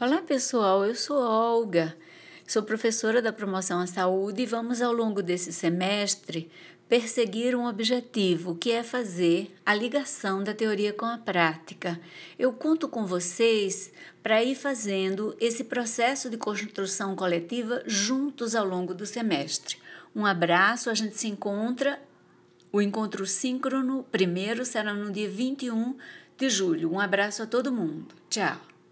Olá pessoal, eu sou Olga, sou professora da Promoção à Saúde e vamos ao longo desse semestre perseguir um objetivo que é fazer a ligação da teoria com a prática. Eu conto com vocês para ir fazendo esse processo de construção coletiva juntos ao longo do semestre. Um abraço, a gente se encontra. O encontro síncrono primeiro será no dia 21 de julho. Um abraço a todo mundo. Tchau.